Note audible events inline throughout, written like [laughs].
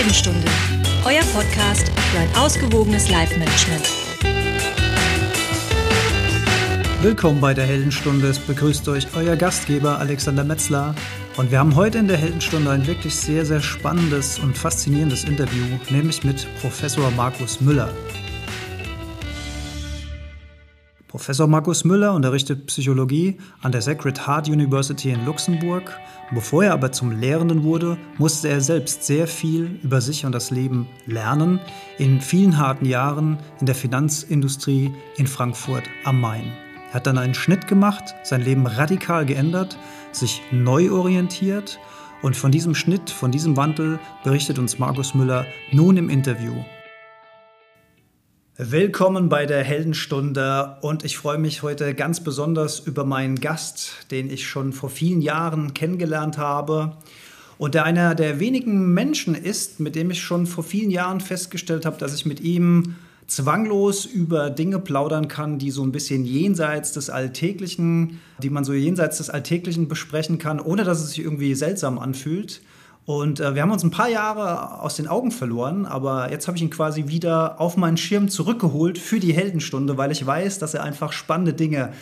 Heldenstunde, euer Podcast für ein ausgewogenes Life-Management. Willkommen bei der Heldenstunde. Es begrüßt euch euer Gastgeber Alexander Metzler. Und wir haben heute in der Heldenstunde ein wirklich sehr, sehr spannendes und faszinierendes Interview, nämlich mit Professor Markus Müller. Professor Markus Müller unterrichtet Psychologie an der Sacred Heart University in Luxemburg. Bevor er aber zum Lehrenden wurde, musste er selbst sehr viel über sich und das Leben lernen, in vielen harten Jahren in der Finanzindustrie in Frankfurt am Main. Er hat dann einen Schnitt gemacht, sein Leben radikal geändert, sich neu orientiert und von diesem Schnitt, von diesem Wandel berichtet uns Markus Müller nun im Interview. Willkommen bei der Heldenstunde und ich freue mich heute ganz besonders über meinen Gast, den ich schon vor vielen Jahren kennengelernt habe und der einer der wenigen Menschen ist, mit dem ich schon vor vielen Jahren festgestellt habe, dass ich mit ihm zwanglos über Dinge plaudern kann, die so ein bisschen jenseits des Alltäglichen, die man so jenseits des Alltäglichen besprechen kann, ohne dass es sich irgendwie seltsam anfühlt. Und äh, wir haben uns ein paar Jahre aus den Augen verloren, aber jetzt habe ich ihn quasi wieder auf meinen Schirm zurückgeholt für die Heldenstunde, weil ich weiß, dass er einfach spannende Dinge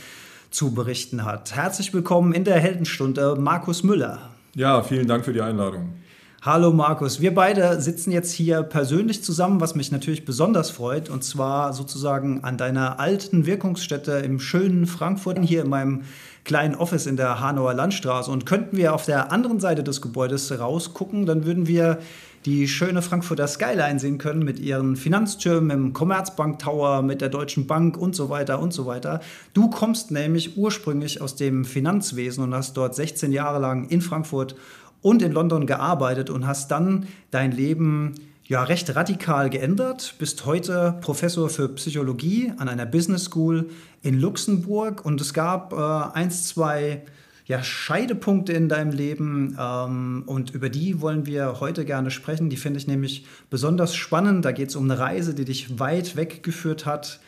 zu berichten hat. Herzlich willkommen in der Heldenstunde, Markus Müller. Ja, vielen Dank für die Einladung. Hallo Markus, wir beide sitzen jetzt hier persönlich zusammen, was mich natürlich besonders freut, und zwar sozusagen an deiner alten Wirkungsstätte im schönen Frankfurt, hier in meinem kleinen Office in der Hanauer Landstraße. Und könnten wir auf der anderen Seite des Gebäudes rausgucken, dann würden wir die schöne Frankfurter Skyline sehen können mit ihren Finanztürmen, im Commerzbank Tower, mit der Deutschen Bank und so weiter und so weiter. Du kommst nämlich ursprünglich aus dem Finanzwesen und hast dort 16 Jahre lang in Frankfurt und in London gearbeitet und hast dann dein Leben ja recht radikal geändert, bist heute Professor für Psychologie an einer Business School in Luxemburg und es gab äh, eins, zwei ja, Scheidepunkte in deinem Leben ähm, und über die wollen wir heute gerne sprechen. Die finde ich nämlich besonders spannend. Da geht es um eine Reise, die dich weit weggeführt hat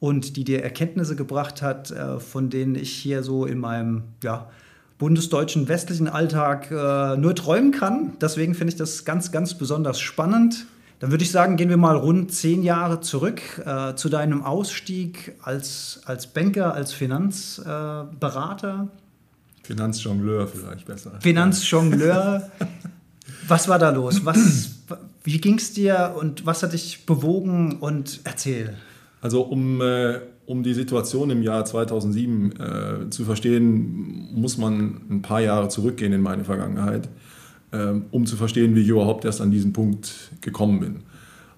und die dir Erkenntnisse gebracht hat, äh, von denen ich hier so in meinem ja, bundesdeutschen westlichen Alltag äh, nur träumen kann. Deswegen finde ich das ganz, ganz besonders spannend. Dann würde ich sagen, gehen wir mal rund zehn Jahre zurück äh, zu deinem Ausstieg als, als Banker, als Finanzberater. Äh, Finanzjongleur vielleicht besser. Finanzjongleur. was war da los? Was, wie ging es dir und was hat dich bewogen? Und erzähl. Also um, äh, um die Situation im Jahr 2007 äh, zu verstehen, muss man ein paar Jahre zurückgehen in meine Vergangenheit, äh, um zu verstehen, wie ich überhaupt erst an diesen Punkt gekommen bin.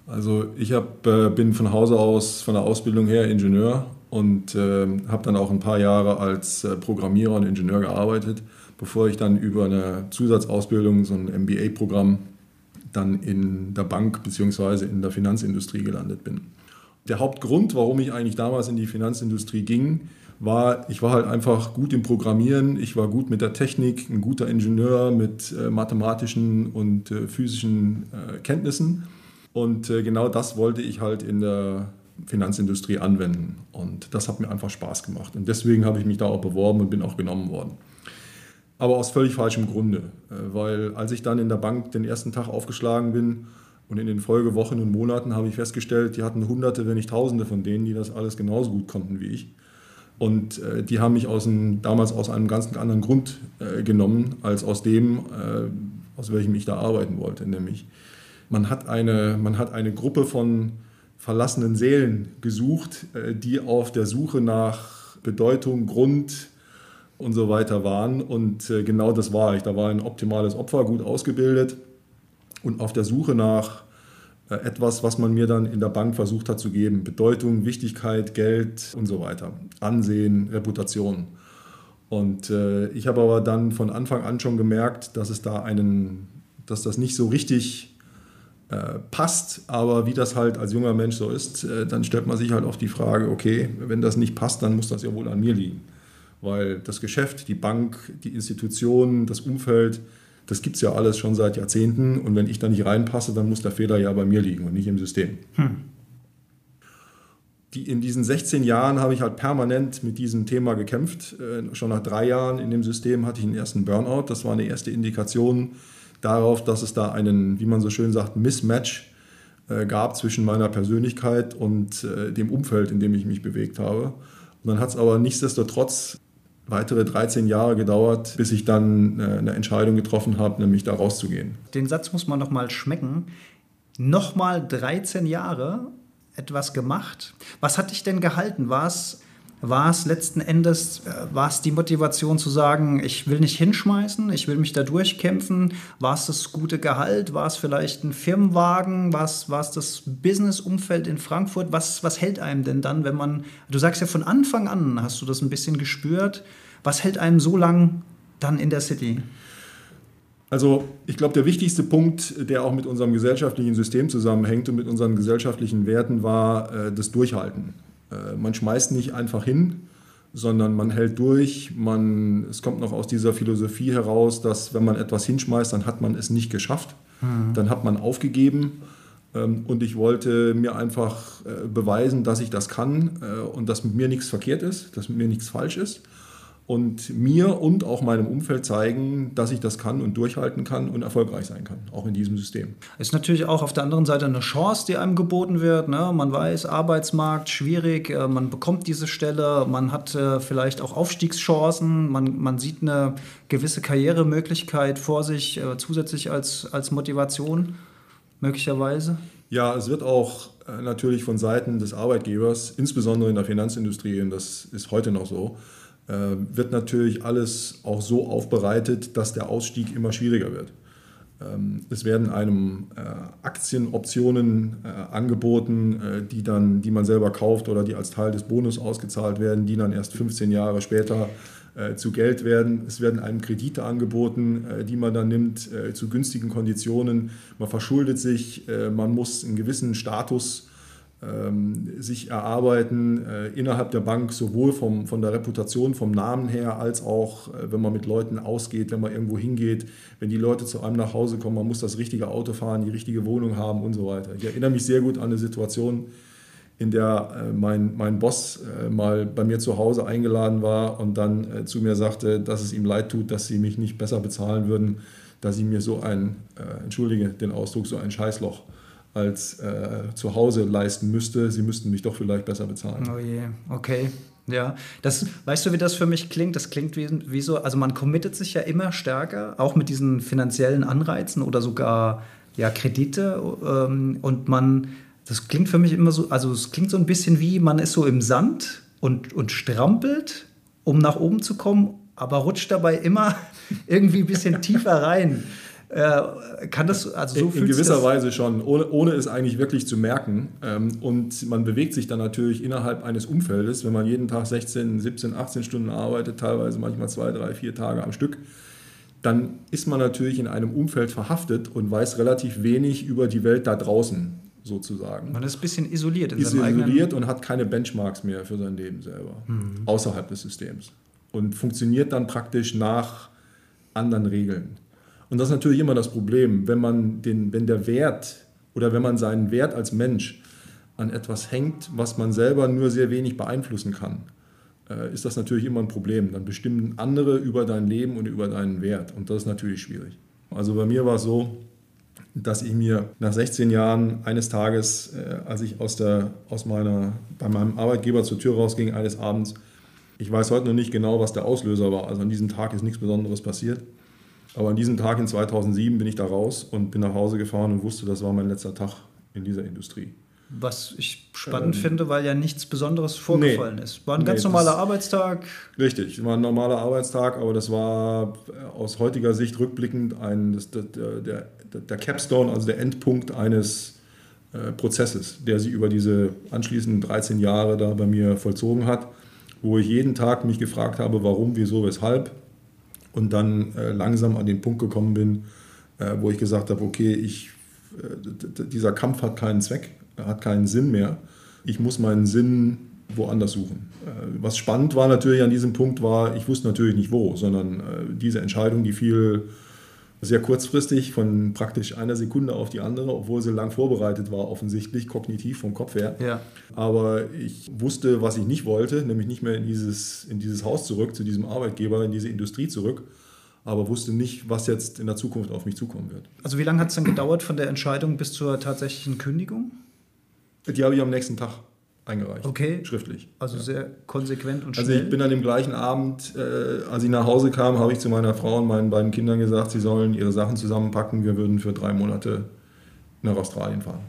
Also ich hab, äh, bin von Hause aus, von der Ausbildung her Ingenieur und ähm, habe dann auch ein paar Jahre als äh, Programmierer und Ingenieur gearbeitet, bevor ich dann über eine Zusatzausbildung, so ein MBA-Programm, dann in der Bank bzw. in der Finanzindustrie gelandet bin der Hauptgrund, warum ich eigentlich damals in die Finanzindustrie ging, war, ich war halt einfach gut im Programmieren, ich war gut mit der Technik, ein guter Ingenieur mit äh, mathematischen und äh, physischen äh, Kenntnissen. Und äh, genau das wollte ich halt in der Finanzindustrie anwenden. Und das hat mir einfach Spaß gemacht. Und deswegen habe ich mich da auch beworben und bin auch genommen worden. Aber aus völlig falschem Grunde, äh, weil als ich dann in der Bank den ersten Tag aufgeschlagen bin, und in den Folgewochen und Monaten habe ich festgestellt, die hatten Hunderte, wenn nicht Tausende von denen, die das alles genauso gut konnten wie ich. Und äh, die haben mich aus ein, damals aus einem ganz anderen Grund äh, genommen, als aus dem, äh, aus welchem ich da arbeiten wollte. Nämlich, man hat eine, man hat eine Gruppe von verlassenen Seelen gesucht, äh, die auf der Suche nach Bedeutung, Grund und so weiter waren. Und äh, genau das war ich. Da war ein optimales Opfer, gut ausgebildet und auf der Suche nach äh, etwas, was man mir dann in der Bank versucht hat zu geben. Bedeutung, Wichtigkeit, Geld und so weiter. Ansehen, Reputation. Und äh, ich habe aber dann von Anfang an schon gemerkt, dass es da einen, dass das nicht so richtig äh, passt. Aber wie das halt als junger Mensch so ist, äh, dann stellt man sich halt auf die Frage, okay, wenn das nicht passt, dann muss das ja wohl an mir liegen. Weil das Geschäft, die Bank, die Institution, das Umfeld, das gibt es ja alles schon seit Jahrzehnten und wenn ich da nicht reinpasse, dann muss der Fehler ja bei mir liegen und nicht im System. Hm. Die, in diesen 16 Jahren habe ich halt permanent mit diesem Thema gekämpft. Äh, schon nach drei Jahren in dem System hatte ich einen ersten Burnout. Das war eine erste Indikation, darauf, dass es da einen, wie man so schön sagt, Mismatch äh, gab zwischen meiner Persönlichkeit und äh, dem Umfeld, in dem ich mich bewegt habe. Und dann hat es aber nichtsdestotrotz weitere 13 Jahre gedauert, bis ich dann äh, eine Entscheidung getroffen habe, nämlich da rauszugehen. Den Satz muss man noch mal schmecken. Nochmal 13 Jahre etwas gemacht. Was hat dich denn gehalten? War es war es letzten Endes, äh, war es die Motivation zu sagen, ich will nicht hinschmeißen, ich will mich da durchkämpfen? War es das gute Gehalt? War es vielleicht ein Firmenwagen? War es, war es das Businessumfeld in Frankfurt? Was, was hält einem denn dann, wenn man, du sagst ja von Anfang an, hast du das ein bisschen gespürt, was hält einem so lang dann in der City? Also ich glaube, der wichtigste Punkt, der auch mit unserem gesellschaftlichen System zusammenhängt und mit unseren gesellschaftlichen Werten, war äh, das Durchhalten. Äh, man schmeißt nicht einfach hin, sondern man hält durch. Man, es kommt noch aus dieser Philosophie heraus, dass wenn man etwas hinschmeißt, dann hat man es nicht geschafft. Mhm. Dann hat man aufgegeben. Ähm, und ich wollte mir einfach äh, beweisen, dass ich das kann äh, und dass mit mir nichts verkehrt ist, dass mit mir nichts falsch ist und mir und auch meinem Umfeld zeigen, dass ich das kann und durchhalten kann und erfolgreich sein kann, auch in diesem System. Ist natürlich auch auf der anderen Seite eine Chance, die einem geboten wird. Ne? Man weiß, Arbeitsmarkt schwierig, äh, man bekommt diese Stelle, man hat äh, vielleicht auch Aufstiegschancen, man, man sieht eine gewisse Karrieremöglichkeit vor sich, äh, zusätzlich als, als Motivation möglicherweise. Ja, es wird auch natürlich von Seiten des Arbeitgebers, insbesondere in der Finanzindustrie, und das ist heute noch so, wird natürlich alles auch so aufbereitet, dass der Ausstieg immer schwieriger wird. Ähm, es werden einem äh, Aktienoptionen äh, angeboten, die, dann, die man selber kauft oder die als Teil des Bonus ausgezahlt werden, die dann erst 15 Jahre später zu Geld werden. Es werden einem Kredite angeboten, die man dann nimmt zu günstigen Konditionen. Man verschuldet sich, man muss einen gewissen Status sich erarbeiten äh, innerhalb der Bank, sowohl vom, von der Reputation, vom Namen her, als auch, äh, wenn man mit Leuten ausgeht, wenn man irgendwo hingeht, wenn die Leute zu einem nach Hause kommen, man muss das richtige Auto fahren, die richtige Wohnung haben und so weiter. Ich erinnere mich sehr gut an eine Situation, in der äh, mein, mein Boss mal bei mir zu Hause eingeladen war und dann zu mir sagte, dass es ihm leid tut, dass sie mich nicht besser bezahlen würden, dass sie mir so ein, entschuldige den Ausdruck, so ein Scheißloch als äh, zu Hause leisten müsste. Sie müssten mich doch vielleicht besser bezahlen. Oh je, okay. Ja, das, weißt du, wie das für mich klingt? Das klingt wie, wie so, also man committet sich ja immer stärker, auch mit diesen finanziellen Anreizen oder sogar ja, Kredite. Ähm, und man, das klingt für mich immer so, also es klingt so ein bisschen wie, man ist so im Sand und, und strampelt, um nach oben zu kommen, aber rutscht dabei immer [laughs] irgendwie ein bisschen tiefer rein. Äh, kann das, also so In, in gewisser Weise schon, ohne, ohne es eigentlich wirklich zu merken. Ähm, und man bewegt sich dann natürlich innerhalb eines Umfeldes, wenn man jeden Tag 16, 17, 18 Stunden arbeitet, teilweise manchmal zwei, drei, vier Tage am Stück, dann ist man natürlich in einem Umfeld verhaftet und weiß relativ wenig über die Welt da draußen sozusagen. Man ist ein bisschen isoliert in ist seinem isoliert und hat keine Benchmarks mehr für sein Leben selber, mhm. außerhalb des Systems. Und funktioniert dann praktisch nach anderen Regeln. Und das ist natürlich immer das Problem, wenn man den, wenn der Wert oder wenn man seinen Wert als Mensch an etwas hängt, was man selber nur sehr wenig beeinflussen kann, äh, ist das natürlich immer ein Problem. Dann bestimmen andere über dein Leben und über deinen Wert. Und das ist natürlich schwierig. Also bei mir war es so, dass ich mir nach 16 Jahren eines Tages, äh, als ich aus, der, aus meiner, bei meinem Arbeitgeber zur Tür rausging, eines Abends, ich weiß heute noch nicht genau, was der Auslöser war. Also an diesem Tag ist nichts Besonderes passiert. Aber an diesem Tag in 2007 bin ich da raus und bin nach Hause gefahren und wusste, das war mein letzter Tag in dieser Industrie. Was ich spannend ähm, finde, weil ja nichts Besonderes vorgefallen nee, ist. War ein ganz nee, normaler Arbeitstag. Richtig, war ein normaler Arbeitstag, aber das war aus heutiger Sicht rückblickend ein, das, der, der, der Capstone, also der Endpunkt eines äh, Prozesses, der sich über diese anschließenden 13 Jahre da bei mir vollzogen hat, wo ich jeden Tag mich gefragt habe, warum, wieso, weshalb und dann äh, langsam an den Punkt gekommen bin, äh, wo ich gesagt habe, okay, ich, äh, dieser Kampf hat keinen Zweck, hat keinen Sinn mehr. Ich muss meinen Sinn woanders suchen. Äh, was spannend war natürlich an diesem Punkt war, ich wusste natürlich nicht wo, sondern äh, diese Entscheidung, die fiel sehr kurzfristig von praktisch einer Sekunde auf die andere, obwohl sie lang vorbereitet war, offensichtlich, kognitiv vom Kopf her. Ja. Aber ich wusste, was ich nicht wollte, nämlich nicht mehr in dieses, in dieses Haus zurück, zu diesem Arbeitgeber, in diese Industrie zurück. aber wusste nicht, was jetzt in der Zukunft auf mich zukommen wird. Also wie lange hat es dann gedauert von der Entscheidung bis zur tatsächlichen Kündigung? Die habe ich am nächsten Tag eingereicht. Okay. Schriftlich. Also ja. sehr konsequent und schnell. Also ich bin an dem gleichen Abend, äh, als ich nach Hause kam, habe ich zu meiner Frau und meinen beiden Kindern gesagt, sie sollen ihre Sachen zusammenpacken. Wir würden für drei Monate nach Australien fahren.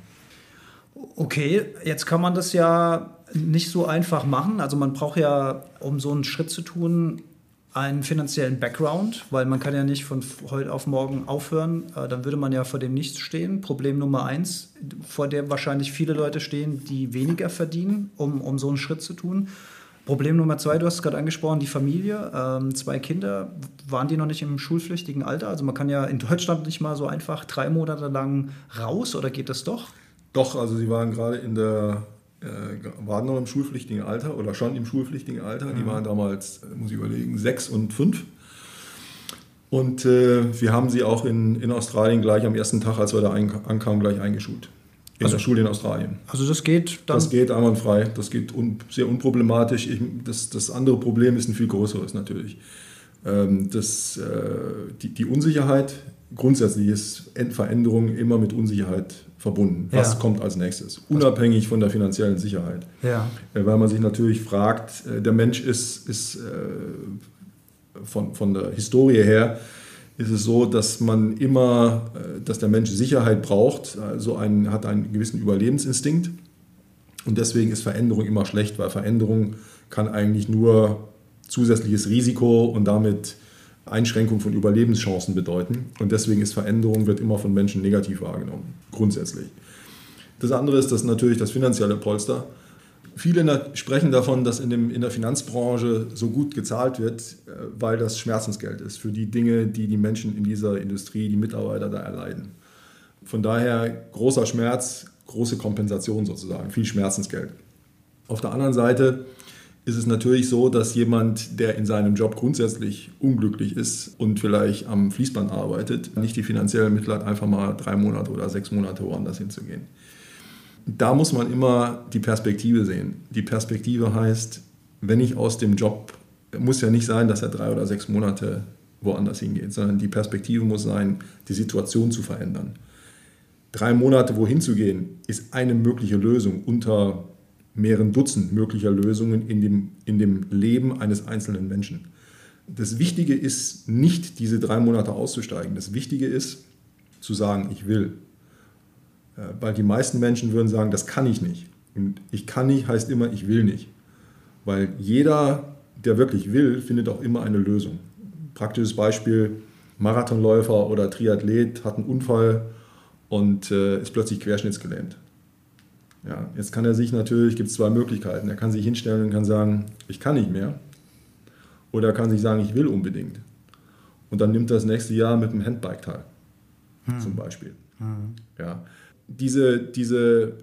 Okay, jetzt kann man das ja nicht so einfach machen. Also man braucht ja, um so einen Schritt zu tun, einen finanziellen Background, weil man kann ja nicht von heute auf morgen aufhören. Äh, dann würde man ja vor dem Nichts stehen. Problem Nummer eins, vor dem wahrscheinlich viele Leute stehen, die weniger verdienen, um, um so einen Schritt zu tun. Problem Nummer zwei, du hast es gerade angesprochen, die Familie, ähm, zwei Kinder, waren die noch nicht im schulpflichtigen Alter? Also man kann ja in Deutschland nicht mal so einfach drei Monate lang raus oder geht das doch? Doch, also sie waren gerade in der waren noch im schulpflichtigen Alter oder schon im schulpflichtigen Alter. Mhm. Die waren damals, äh, muss ich überlegen, sechs und fünf. Und äh, wir haben sie auch in, in Australien gleich am ersten Tag, als wir da ein, ankamen, gleich eingeschult. In also, der Schule in Australien. Also das geht dann? Das geht einwandfrei. Das geht un, sehr unproblematisch. Ich, das, das andere Problem ist ein viel größeres natürlich. Ähm, das, äh, die, die Unsicherheit, grundsätzlich ist Veränderung immer mit Unsicherheit verbunden. Was ja. kommt als nächstes? Unabhängig von der finanziellen Sicherheit. Ja. Äh, weil man sich natürlich fragt, äh, der Mensch ist, ist von, von der Historie her, ist es so, dass man immer, dass der Mensch Sicherheit braucht, also ein, hat einen gewissen Überlebensinstinkt. Und deswegen ist Veränderung immer schlecht, weil Veränderung kann eigentlich nur zusätzliches Risiko und damit Einschränkung von Überlebenschancen bedeuten. Und deswegen ist Veränderung, wird immer von Menschen negativ wahrgenommen, grundsätzlich. Das andere ist das natürlich das finanzielle Polster. Viele sprechen davon, dass in, dem, in der Finanzbranche so gut gezahlt wird, äh, weil das Schmerzensgeld ist für die Dinge, die die Menschen in dieser Industrie, die Mitarbeiter da erleiden. Von daher großer Schmerz, große Kompensation sozusagen, viel Schmerzensgeld. Auf der anderen Seite ist es natürlich so, dass jemand, der in seinem Job grundsätzlich unglücklich ist und vielleicht am Fließband arbeitet, nicht die finanziellen Mittel hat, einfach mal drei Monate oder sechs Monate woanders hinzugehen. Da muss man immer die Perspektive sehen. Die Perspektive heißt, wenn ich aus dem Job, muss ja nicht sein, dass er drei oder sechs Monate woanders hingeht, sondern die Perspektive muss sein, die Situation zu verändern. Drei Monate wohin zu gehen, ist eine mögliche Lösung unter mehreren Dutzend möglicher Lösungen in dem, in dem Leben eines einzelnen Menschen. Das Wichtige ist nicht, diese drei Monate auszusteigen. Das Wichtige ist, zu sagen, ich will. Äh, weil die meisten Menschen würden sagen, das kann ich nicht. Und ich kann nicht heißt immer, ich will nicht. Weil jeder, der wirklich will, findet auch immer eine Lösung. Praktisches Beispiel, Marathonläufer oder Triathlet hat einen Unfall und äh, ist plötzlich querschnittsgelähmt. Ja, jetzt kann er sich natürlich, gibt es zwei Möglichkeiten. Er kann sich hinstellen und kann sagen, ich kann nicht mehr. Oder er kann sich sagen, ich will unbedingt. Und dann nimmt er das nächste Jahr mit dem Handbike teil. Hm. Zum Beispiel. Hm. Ja. Diese, diese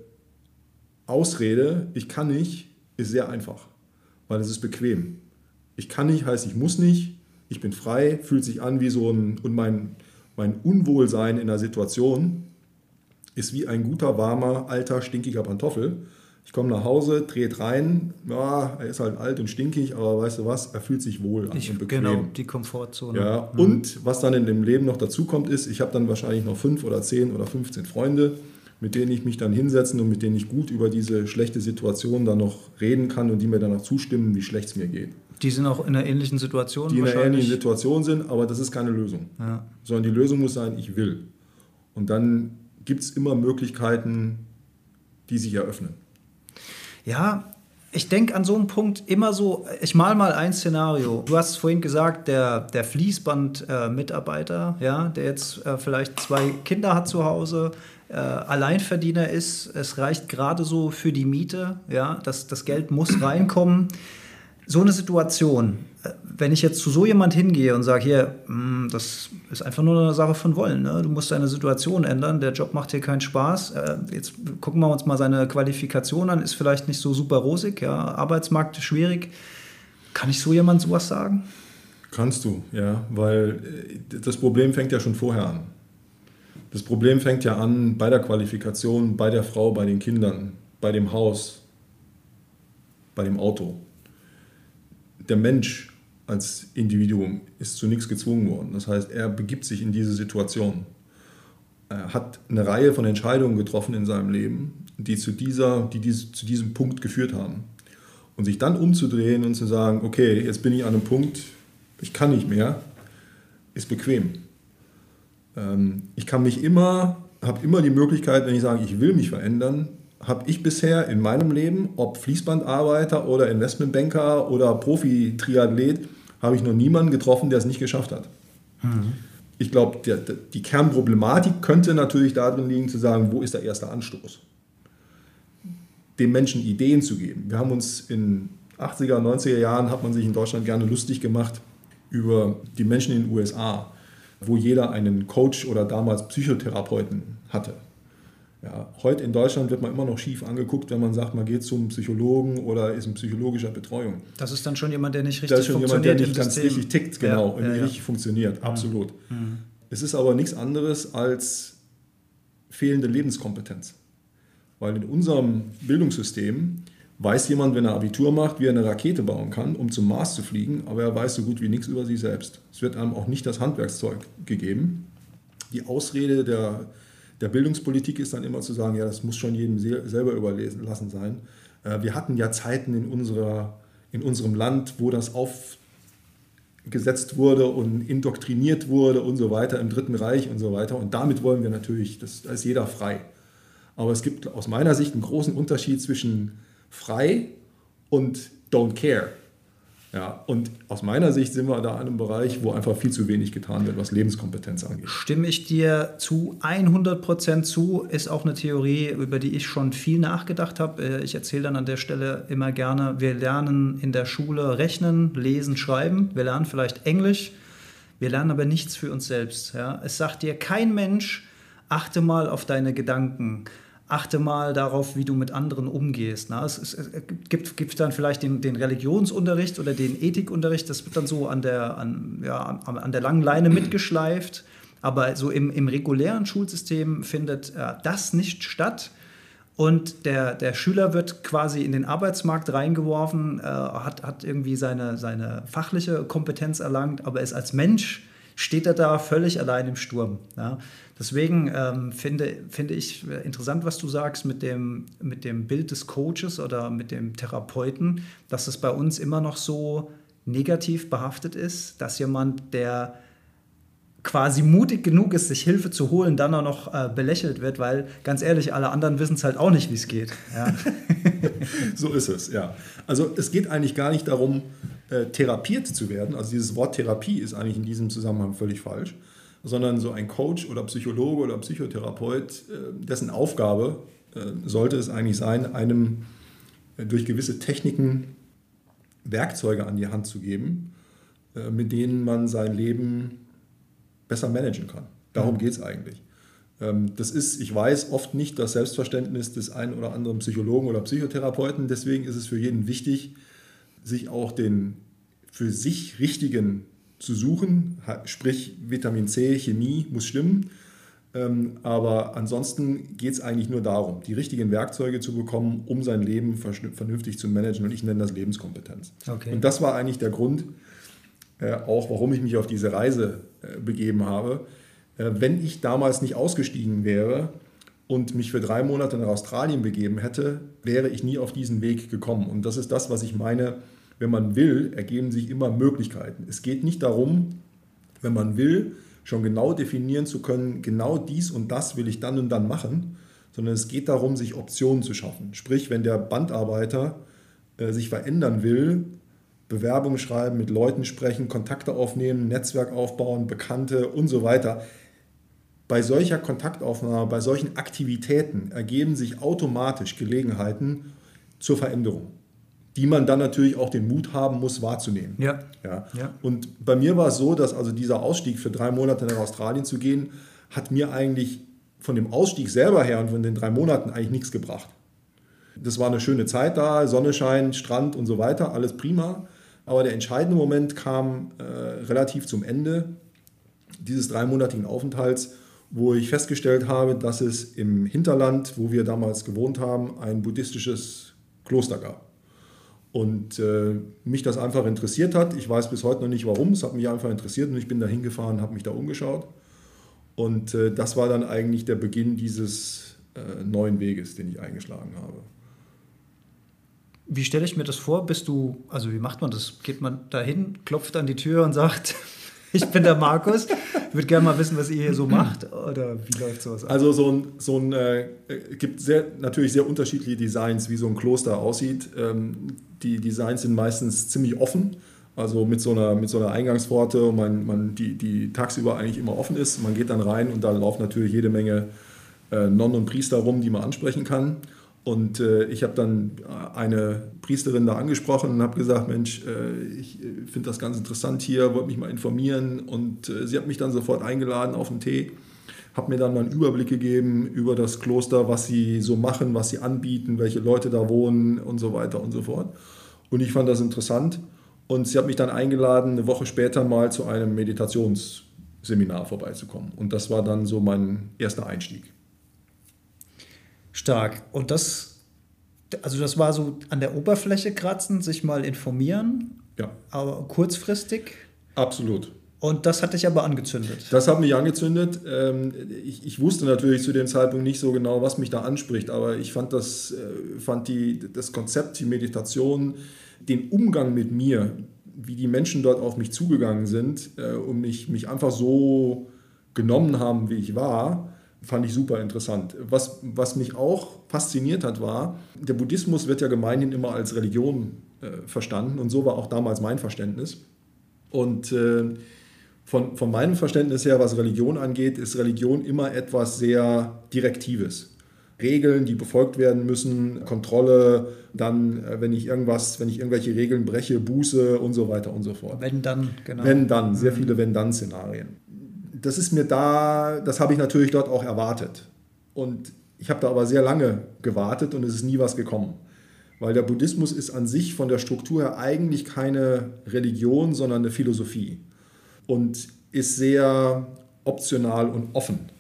Ausrede, ich kann nicht, ist sehr einfach. Weil es ist bequem. Ich kann nicht heißt, ich muss nicht. Ich bin frei, fühlt sich an wie so ein, und mein, mein Unwohlsein in der Situation ist wie ein guter, warmer, alter, stinkiger Pantoffel. Ich komme nach Hause, dreht rein, ja, er ist halt alt und stinkig, aber weißt du was, er fühlt sich wohl an ich, und bequem. Genau, die Komfortzone. Ja, mhm. Und was dann in dem Leben noch dazu kommt, ist, ich habe dann wahrscheinlich noch fünf oder zehn oder 15 Freunde, mit denen ich mich dann hinsetzen und mit denen ich gut über diese schlechte Situation dann noch reden kann und die mir dann auch zustimmen, wie schlecht es mir geht. Die sind auch in einer ähnlichen Situation Die in einer ähnlichen Situation sind, aber das ist keine Lösung. Ja. Sondern die Lösung muss sein, ich will. Und dann gibt es immer Möglichkeiten, die sich eröffnen. Ja, ich denke an so einen Punkt immer so, ich mal mal ein Szenario. Du hast vorhin gesagt, der, der Fließband-Mitarbeiter, äh, ja, der jetzt äh, vielleicht zwei Kinder hat zu Hause, äh, Alleinverdiener ist, es reicht gerade so für die Miete, ja, das, das Geld muss reinkommen so eine Situation, wenn ich jetzt zu so jemand hingehe und sage, hier, hm, das ist einfach nur eine Sache von Wollen, ne? du musst deine Situation ändern, der Job macht dir keinen Spaß, äh, jetzt gucken wir uns mal seine Qualifikation an, ist vielleicht nicht so super rosig, ja, Arbeitsmarkt schwierig. Kann ich so jemand sowas sagen? Kannst du, ja, weil äh, das Problem fängt ja schon vorher an. Das Problem fängt ja an bei der Qualifikation, bei der Frau, bei den Kindern, bei dem Haus, bei dem Auto der Mensch als Individuum ist zu nichts gezwungen worden. Das heißt, er begibt sich in diese Situation. Er hat eine Reihe von Entscheidungen getroffen in seinem Leben, die zu, dieser, die dies, zu diesem Punkt geführt haben. Und sich dann umzudrehen und zu sagen, okay, jetzt bin ich an einem Punkt, ich kann nicht mehr, ist bequem. Ähm, ich kann mich immer, habe immer die Möglichkeit, wenn ich sage, ich will mich verändern, habe ich bisher in meinem Leben, ob Fließbandarbeiter oder Investmentbanker oder Profi-Triathlet, habe ich noch niemanden getroffen, der es nicht geschafft hat. Mhm. Ich glaube, die Kernproblematik könnte natürlich darin liegen, zu sagen, wo ist der erste Anstoß? Den Menschen Ideen zu geben. Wir haben uns in 80er, 90er Jahren, hat man sich in Deutschland gerne lustig gemacht über die Menschen in den USA, wo jeder einen Coach oder damals Psychotherapeuten hatte. Ja, heute in Deutschland wird man immer noch schief angeguckt, wenn man sagt, man geht zum Psychologen oder ist in psychologischer Betreuung. Das ist dann schon jemand, der nicht richtig funktioniert. Das ist schon jemand, der nicht ganz System. richtig tickt, genau, ja, und ja, nicht richtig funktioniert, absolut. Mhm. Es ist aber nichts anderes als fehlende Lebenskompetenz. Weil in unserem Bildungssystem weiß jemand, wenn er Abitur macht, wie er eine Rakete bauen kann, um zum Mars zu fliegen, aber er weiß so gut wie nichts über sich selbst. Es wird einem auch nicht das Handwerkszeug gegeben. Die Ausrede der der Bildungspolitik ist dann immer zu sagen, ja, das muss schon jedem selber überlesen lassen sein. Äh, wir hatten ja Zeiten in, unserer, in unserem Land, wo das aufgesetzt wurde und indoktriniert wurde und so weiter im Dritten Reich und so weiter. Und damit wollen wir natürlich, das, da ist jeder frei. Aber es gibt aus meiner Sicht einen großen Unterschied zwischen frei und don't care. Ja, und aus meiner Sicht sind wir da in einem Bereich, wo einfach viel zu wenig getan wird, was Lebenskompetenz angeht. Stimme ich dir zu 100 Prozent zu, ist auch eine Theorie, über die ich schon viel nachgedacht habe. Äh, ich erzähle dann an der Stelle immer gerne, wir lernen in der Schule rechnen, lesen, schreiben, wir lernen vielleicht Englisch, wir lernen aber nichts für uns selbst. Ja? Es sagt dir kein Mensch, achte mal auf deine Gedanken achte mal darauf, wie du mit anderen umgehst. Na, es, es, es gibt, gibt, dann vielleicht den, den, Religionsunterricht oder den Ethikunterricht, das wird dann so an der, an, ja, an der langen Leine mitgeschleift. Aber so im, im regulären Schulsystem findet äh, das nicht statt. Und der, der Schüler wird quasi in den Arbeitsmarkt reingeworfen, äh, hat, hat irgendwie seine, seine fachliche Kompetenz erlangt, aber ist als Mensch steht er da völlig allein im Sturm. Ja. Deswegen ähm, finde, finde ich interessant, was du sagst mit dem, mit dem Bild des Coaches oder mit dem Therapeuten, dass es bei uns immer noch so negativ behaftet ist, dass jemand, der quasi mutig genug ist, sich Hilfe zu holen, dann auch noch äh, belächelt wird, weil ganz ehrlich, alle anderen wissen es halt auch nicht, wie es geht. Ja. [laughs] so ist es, ja. Also es geht eigentlich gar nicht darum, äh, therapiert zu werden. Also dieses Wort Therapie ist eigentlich in diesem Zusammenhang völlig falsch, sondern so ein Coach oder Psychologe oder Psychotherapeut, äh, dessen Aufgabe äh, sollte es eigentlich sein, einem äh, durch gewisse Techniken Werkzeuge an die Hand zu geben, äh, mit denen man sein Leben besser managen kann. Darum mhm. geht es eigentlich. Ähm, das ist, ich weiß, oft nicht das Selbstverständnis des einen oder anderen Psychologen oder Psychotherapeuten. Deswegen ist es für jeden wichtig, sich auch den für sich richtigen zu suchen, sprich Vitamin C, Chemie muss stimmen. Ähm, aber ansonsten geht es eigentlich nur darum, die richtigen Werkzeuge zu bekommen, um sein Leben vernünftig zu managen. Und ich nenne das Lebenskompetenz. Okay. Und das war eigentlich der Grund, äh, auch warum ich mich auf diese Reise äh, begeben habe. Äh, wenn ich damals nicht ausgestiegen wäre und mich für drei Monate nach Australien begeben hätte, wäre ich nie auf diesen Weg gekommen. Und das ist das, was ich meine. Wenn man will, ergeben sich immer Möglichkeiten. Es geht nicht darum, wenn man will, schon genau definieren zu können, genau dies und das will ich dann und dann machen, sondern es geht darum, sich Optionen zu schaffen. Sprich, wenn der Bandarbeiter äh, sich verändern will, Bewerbungen schreiben, mit Leuten sprechen, Kontakte aufnehmen, Netzwerk aufbauen, Bekannte und so weiter. Bei solcher Kontaktaufnahme, bei solchen Aktivitäten ergeben sich automatisch Gelegenheiten zur Veränderung, die man dann natürlich auch den Mut haben muss wahrzunehmen. Ja. Ja. ja. Und bei mir war es so, dass also dieser Ausstieg für drei Monate nach Australien zu gehen, hat mir eigentlich von dem Ausstieg selber her und von den drei Monaten eigentlich nichts gebracht. Das war eine schöne Zeit da, Sonnenschein, Strand und so weiter, alles prima. Aber der entscheidende Moment kam äh, relativ zum Ende dieses dreimonatigen Aufenthalts, wo ich festgestellt habe, dass es im Hinterland, wo wir damals gewohnt haben, ein buddhistisches Kloster gab. Und äh, mich das einfach interessiert hat. Ich weiß bis heute noch nicht warum. Es hat mich einfach interessiert und ich bin da hingefahren, habe mich da umgeschaut. Und äh, das war dann eigentlich der Beginn dieses äh, neuen Weges, den ich eingeschlagen habe. Wie stelle ich mir das vor? Bist du, also wie macht man das? Geht man dahin, klopft an die Tür und sagt, ich bin der Markus, ich würde gerne mal wissen, was ihr hier so macht oder wie läuft sowas ab? Also so ein, so ein äh, gibt sehr, natürlich sehr unterschiedliche Designs, wie so ein Kloster aussieht. Ähm, die Designs sind meistens ziemlich offen, also mit so einer, mit so einer Eingangspforte, man, man, die, die tagsüber eigentlich immer offen ist. Man geht dann rein und da laufen natürlich jede Menge äh, Nonnen und Priester rum, die man ansprechen kann. Und äh, ich habe dann eine Priesterin da angesprochen und habe gesagt, Mensch, äh, ich äh, finde das ganz interessant hier, wollte mich mal informieren. Und äh, sie hat mich dann sofort eingeladen auf einen Tee, hat mir dann mal einen Überblick gegeben über das Kloster, was sie so machen, was sie anbieten, welche Leute da wohnen und so weiter und so fort. Und ich fand das interessant. Und sie hat mich dann eingeladen, eine Woche später mal zu einem Meditationsseminar vorbeizukommen. Und das war dann so mein erster Einstieg. Stark. Und das, also das war so an der Oberfläche kratzen, sich mal informieren. Ja. Aber kurzfristig. Absolut. Und das hat dich aber angezündet. Das hat mich angezündet. Ähm, ich, ich, wusste natürlich zu dem Zeitpunkt nicht so genau, was mich da anspricht, aber ich fand das, äh, fand die, das Konzept, die Meditation, den Umgang mit mir, wie die Menschen dort auf mich zugegangen sind äh, und mich, mich einfach so genommen haben, wie ich war, fand ich super interessant. Was, was mich auch fasziniert hat, war, der Buddhismus wird ja gemeinhin immer als Religion äh, verstanden und so war auch damals mein Verständnis. Und äh, von, von meinem Verständnis her, was Religion angeht, ist Religion immer etwas sehr Direktives. Regeln, die befolgt werden müssen, Kontrolle, dann, äh, wenn ich irgendwas, wenn ich irgendwelche Regeln breche, Buße und so weiter und so fort. Wenn dann, genau. Wenn dann, sehr mhm. viele Wenn-Dann-Szenarien das ist mir da, das habe ich natürlich dort auch erwartet. Und ich habe da aber sehr lange gewartet und es ist nie was gekommen. Weil der Buddhismus ist an sich von der Struktur her eigentlich keine Religion, sondern eine Philosophie. Und ist sehr optional und offen.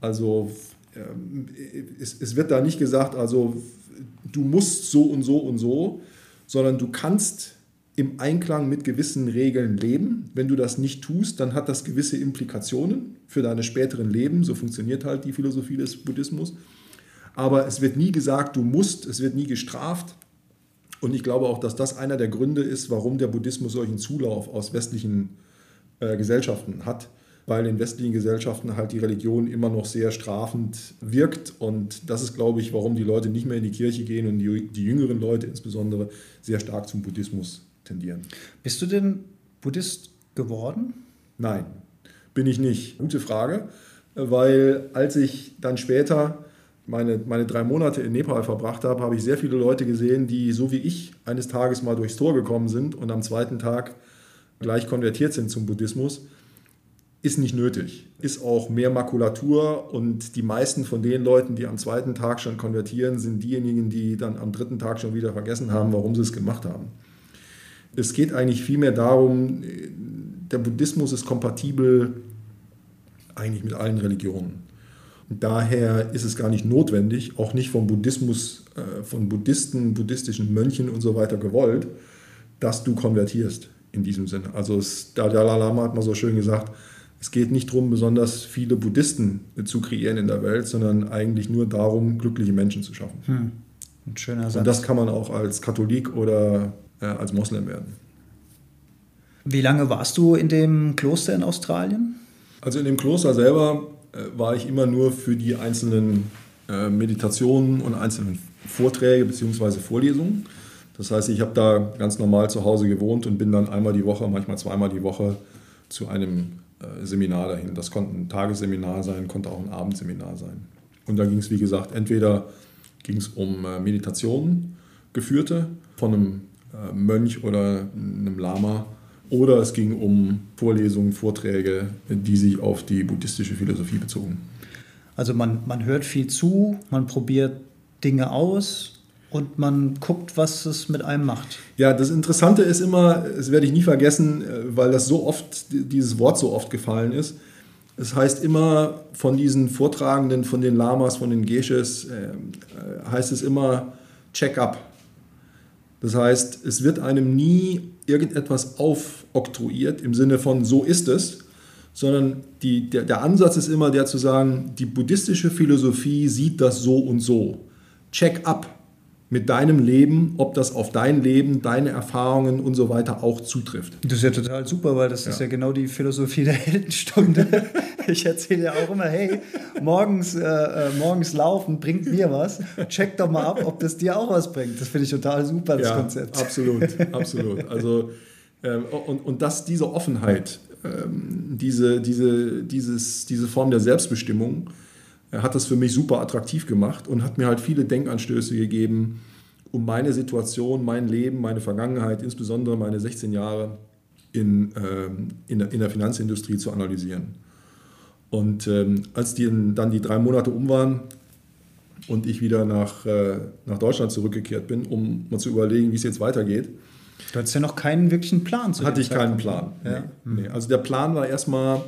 Also ähm, es, es wird da nicht gesagt, also du musst so und so und so, sondern du kannst im Einklang mit gewissen Regeln leben. Wenn du das nicht tust, dann hat das gewisse Implikationen für deine späteren Leben. So funktioniert halt die Philosophie des Buddhismus. Aber es wird nie gesagt, du musst, es wird nie gestraft. Und ich glaube auch, dass das einer der Gründe ist, warum der Buddhismus solchen Zulauf aus westlichen äh, Gesellschaften hat. Weil in westlichen Gesellschaften halt die Religion immer noch sehr strafend wirkt. Und das ist, glaube ich, warum die Leute nicht mehr in die Kirche gehen und die, die jüngeren Leute insbesondere sehr stark zum Buddhismus tendieren. Bist du denn Buddhist geworden? Nein, bin ich nicht. Gute Frage, weil als ich dann später meine, meine drei Monate in Nepal verbracht habe, habe ich sehr viele Leute gesehen, die so wie ich eines Tages mal durchs Tor gekommen sind und am zweiten Tag gleich konvertiert sind zum Buddhismus. Ist nicht nötig. Ist auch mehr Makulatur und die meisten von den Leuten, die am zweiten Tag schon konvertieren, sind diejenigen, die dann am dritten Tag schon wieder vergessen haben, warum sie es gemacht haben es geht eigentlich vielmehr darum, der Buddhismus ist kompatibel eigentlich mit allen Religionen. Und daher ist es gar nicht notwendig, auch nicht vom Buddhismus, äh, von Buddhisten, buddhistischen Mönchen und so weiter gewollt, dass du konvertierst in diesem Sinne. Also es, der Dalai Lama hat mal so schön gesagt, es geht nicht darum, besonders viele Buddhisten zu kreieren in der Welt, sondern eigentlich nur darum, glückliche Menschen zu schaffen. Hm. Ein schöner Satz. Und das kann man auch als Katholik oder äh, als Moslem werden. Wie lange warst du in dem Kloster in Australien? Also in dem Kloster selber äh, war ich immer nur für die einzelnen äh, Meditationen und einzelnen Vorträge bzw. Vorlesungen. Das heißt, ich habe da ganz normal zu Hause gewohnt und bin dann einmal die Woche, manchmal zweimal die Woche zu einem äh, Seminar dahin. Das konnte ein Tagesseminar sein, konnte auch ein Abendseminar sein. Und da ging es, wie gesagt, entweder ging es um äh, Meditationen, geführte von einem Mönch oder einem Lama. Oder es ging um Vorlesungen, Vorträge, die sich auf die buddhistische Philosophie bezogen. Also man, man hört viel zu, man probiert Dinge aus und man guckt, was es mit einem macht. Ja, das Interessante ist immer, das werde ich nie vergessen, äh, weil das so oft, dieses Wort so oft gefallen ist. Es heißt immer von diesen Vortragenden, von den Lamas, von den Geshes, äh, heißt es immer Check-up. Das heißt, es wird einem nie irgendetwas aufoktroyiert im Sinne von so ist es, sondern die, der, der Ansatz ist immer der zu sagen, die buddhistische Philosophie sieht das so und so. Check up mit deinem Leben, ob das auf dein Leben, deine Erfahrungen und so weiter auch zutrifft. Das ist ja total super, weil das ja. ist ja genau die Philosophie der Heldenstunde. [laughs] [laughs] ich erzähle ja auch immer, hey, morgens, äh, äh, morgens laufen bringt mir was. Check doch mal ab, ob das dir auch was bringt. Das finde ich total super, das ja, Konzept. Absolut, absolut. Also ähm, und, und das, diese Offenheit, ähm, diese, diese, dieses, diese Form der Selbstbestimmung, hat das für mich super attraktiv gemacht und hat mir halt viele Denkanstöße gegeben, um meine Situation, mein Leben, meine Vergangenheit, insbesondere meine 16 Jahre in, ähm, in, in der Finanzindustrie zu analysieren. Und ähm, als die, dann die drei Monate um waren und ich wieder nach, äh, nach Deutschland zurückgekehrt bin, um mal zu überlegen, wie es jetzt weitergeht. Du hattest ja noch keinen wirklichen Plan zu Hatte ich keinen Plan. Ja. Nee. Nee. Also der Plan war erstmal,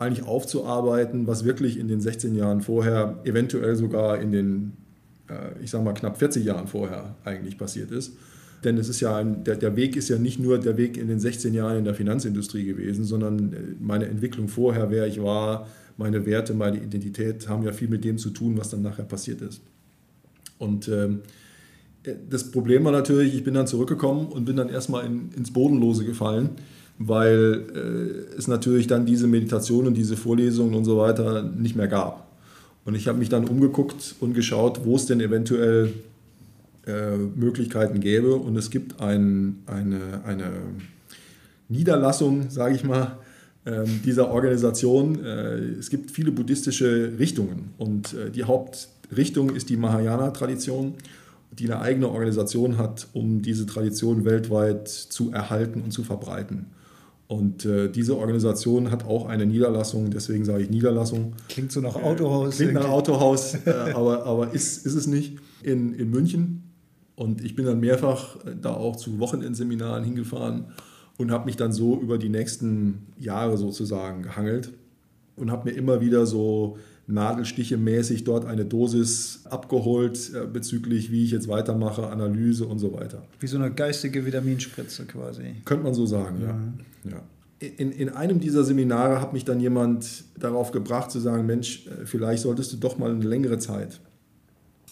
eigentlich aufzuarbeiten, was wirklich in den 16 Jahren vorher, eventuell sogar in den, äh, ich sage mal, knapp 40 Jahren vorher eigentlich passiert ist. Denn es ist ja ein, der, der Weg ist ja nicht nur der Weg in den 16 Jahren in der Finanzindustrie gewesen, sondern äh, meine Entwicklung vorher, wer ich war, meine Werte, meine Identität haben ja viel mit dem zu tun, was dann nachher passiert ist. Und ähm, das Problem war natürlich, ich bin dann zurückgekommen und bin dann erstmal in, ins Bodenlose gefallen weil äh, es natürlich dann diese Meditationen, diese Vorlesungen und so weiter nicht mehr gab. Und ich habe mich dann umgeguckt und geschaut, wo es denn eventuell äh, Möglichkeiten gäbe. Und es gibt ein, eine, eine Niederlassung, sage ich mal, äh, dieser Organisation. Äh, es gibt viele buddhistische Richtungen und äh, die Hauptrichtung ist die Mahayana-Tradition die eine eigene Organisation hat, um diese Tradition weltweit zu erhalten und zu verbreiten. Und äh, diese Organisation hat auch eine Niederlassung, deswegen sage ich Niederlassung. Klingt so nach Autohaus. Klingt nach Autohaus, äh, [laughs] aber, aber ist, ist es nicht. In, in München. Und ich bin dann mehrfach da auch zu Wochenendseminaren hingefahren und habe mich dann so über die nächsten Jahre sozusagen gehangelt und habe mir immer wieder so Nadelstiche mäßig dort eine Dosis abgeholt äh, bezüglich, wie ich jetzt weitermache, Analyse und so weiter. Wie so eine geistige Vitaminspritze quasi. Könnte man so sagen, ja. ja. ja. In, in einem dieser Seminare hat mich dann jemand darauf gebracht zu sagen, Mensch, äh, vielleicht solltest du doch mal eine längere Zeit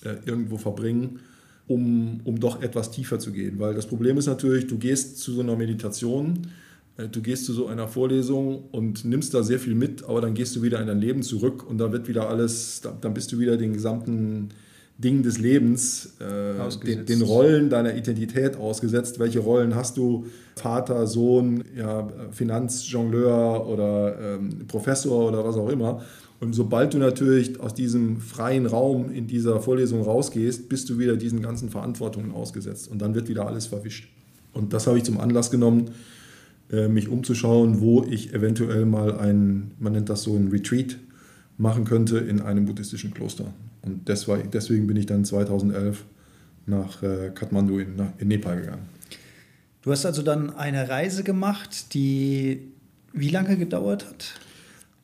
äh, irgendwo verbringen, um, um doch etwas tiefer zu gehen. Weil das Problem ist natürlich, du gehst zu so einer Meditation, äh, du gehst zu so einer Vorlesung und nimmst da sehr viel mit, aber dann gehst du wieder in dein Leben zurück und da wird wieder alles, dann bist du wieder den gesamten Dingen des Lebens, äh, den, den, Rollen deiner Identität ausgesetzt. Welche Rollen hast du? Vater, Sohn, ja, Finanzjongleur oder ähm, Professor oder was auch immer. Und sobald du natürlich aus diesem freien Raum in dieser Vorlesung rausgehst, bist du wieder diesen ganzen Verantwortungen ausgesetzt und dann wird wieder alles verwischt. Und das habe ich zum Anlass genommen, äh, mich umzuschauen, wo ich eventuell mal ein, man nennt das so ein Retreat machen könnte in einem buddhistischen Kloster. Und deswegen bin ich dann 2011 nach äh, Kathmandu in, in Nepal gegangen. Du hast also dann eine Reise gemacht, die wie lange gedauert hat?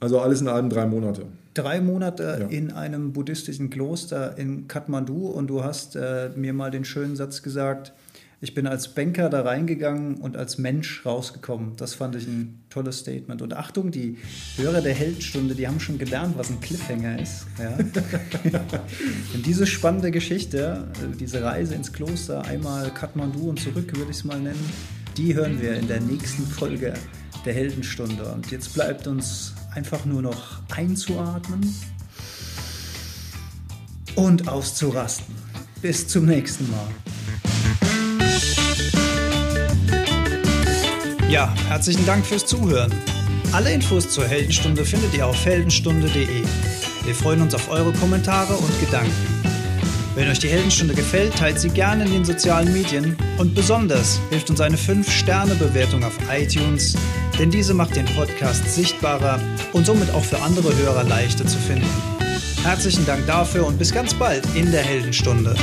Also alles in allem drei Monate. Drei Monate ja. in einem buddhistischen Kloster in Kathmandu und du hast äh, mir mal den schönen Satz gesagt, ich bin als Banker da reingegangen und als Mensch rausgekommen. Das fand ich ein tolles Statement. Und Achtung, die Hörer der Heldstunde, die haben schon gelernt, was ein Cliffhanger ist. Ja? [laughs] und diese spannende Geschichte, äh, diese Reise ins Kloster, einmal Kathmandu und zurück, würde ich es mal nennen, die hören wir in der nächsten Folge der Heldenstunde. Und jetzt bleibt uns einfach nur noch einzuatmen und auszurasten. Bis zum nächsten Mal. Ja, herzlichen Dank fürs Zuhören. Alle Infos zur Heldenstunde findet ihr auf heldenstunde.de. Wir freuen uns auf eure Kommentare und Gedanken. Wenn euch die Heldenstunde gefällt, teilt sie gerne in den sozialen Medien und besonders hilft uns eine 5-Sterne-Bewertung auf iTunes, denn diese macht den Podcast sichtbarer und somit auch für andere Hörer leichter zu finden. Herzlichen Dank dafür und bis ganz bald in der Heldenstunde.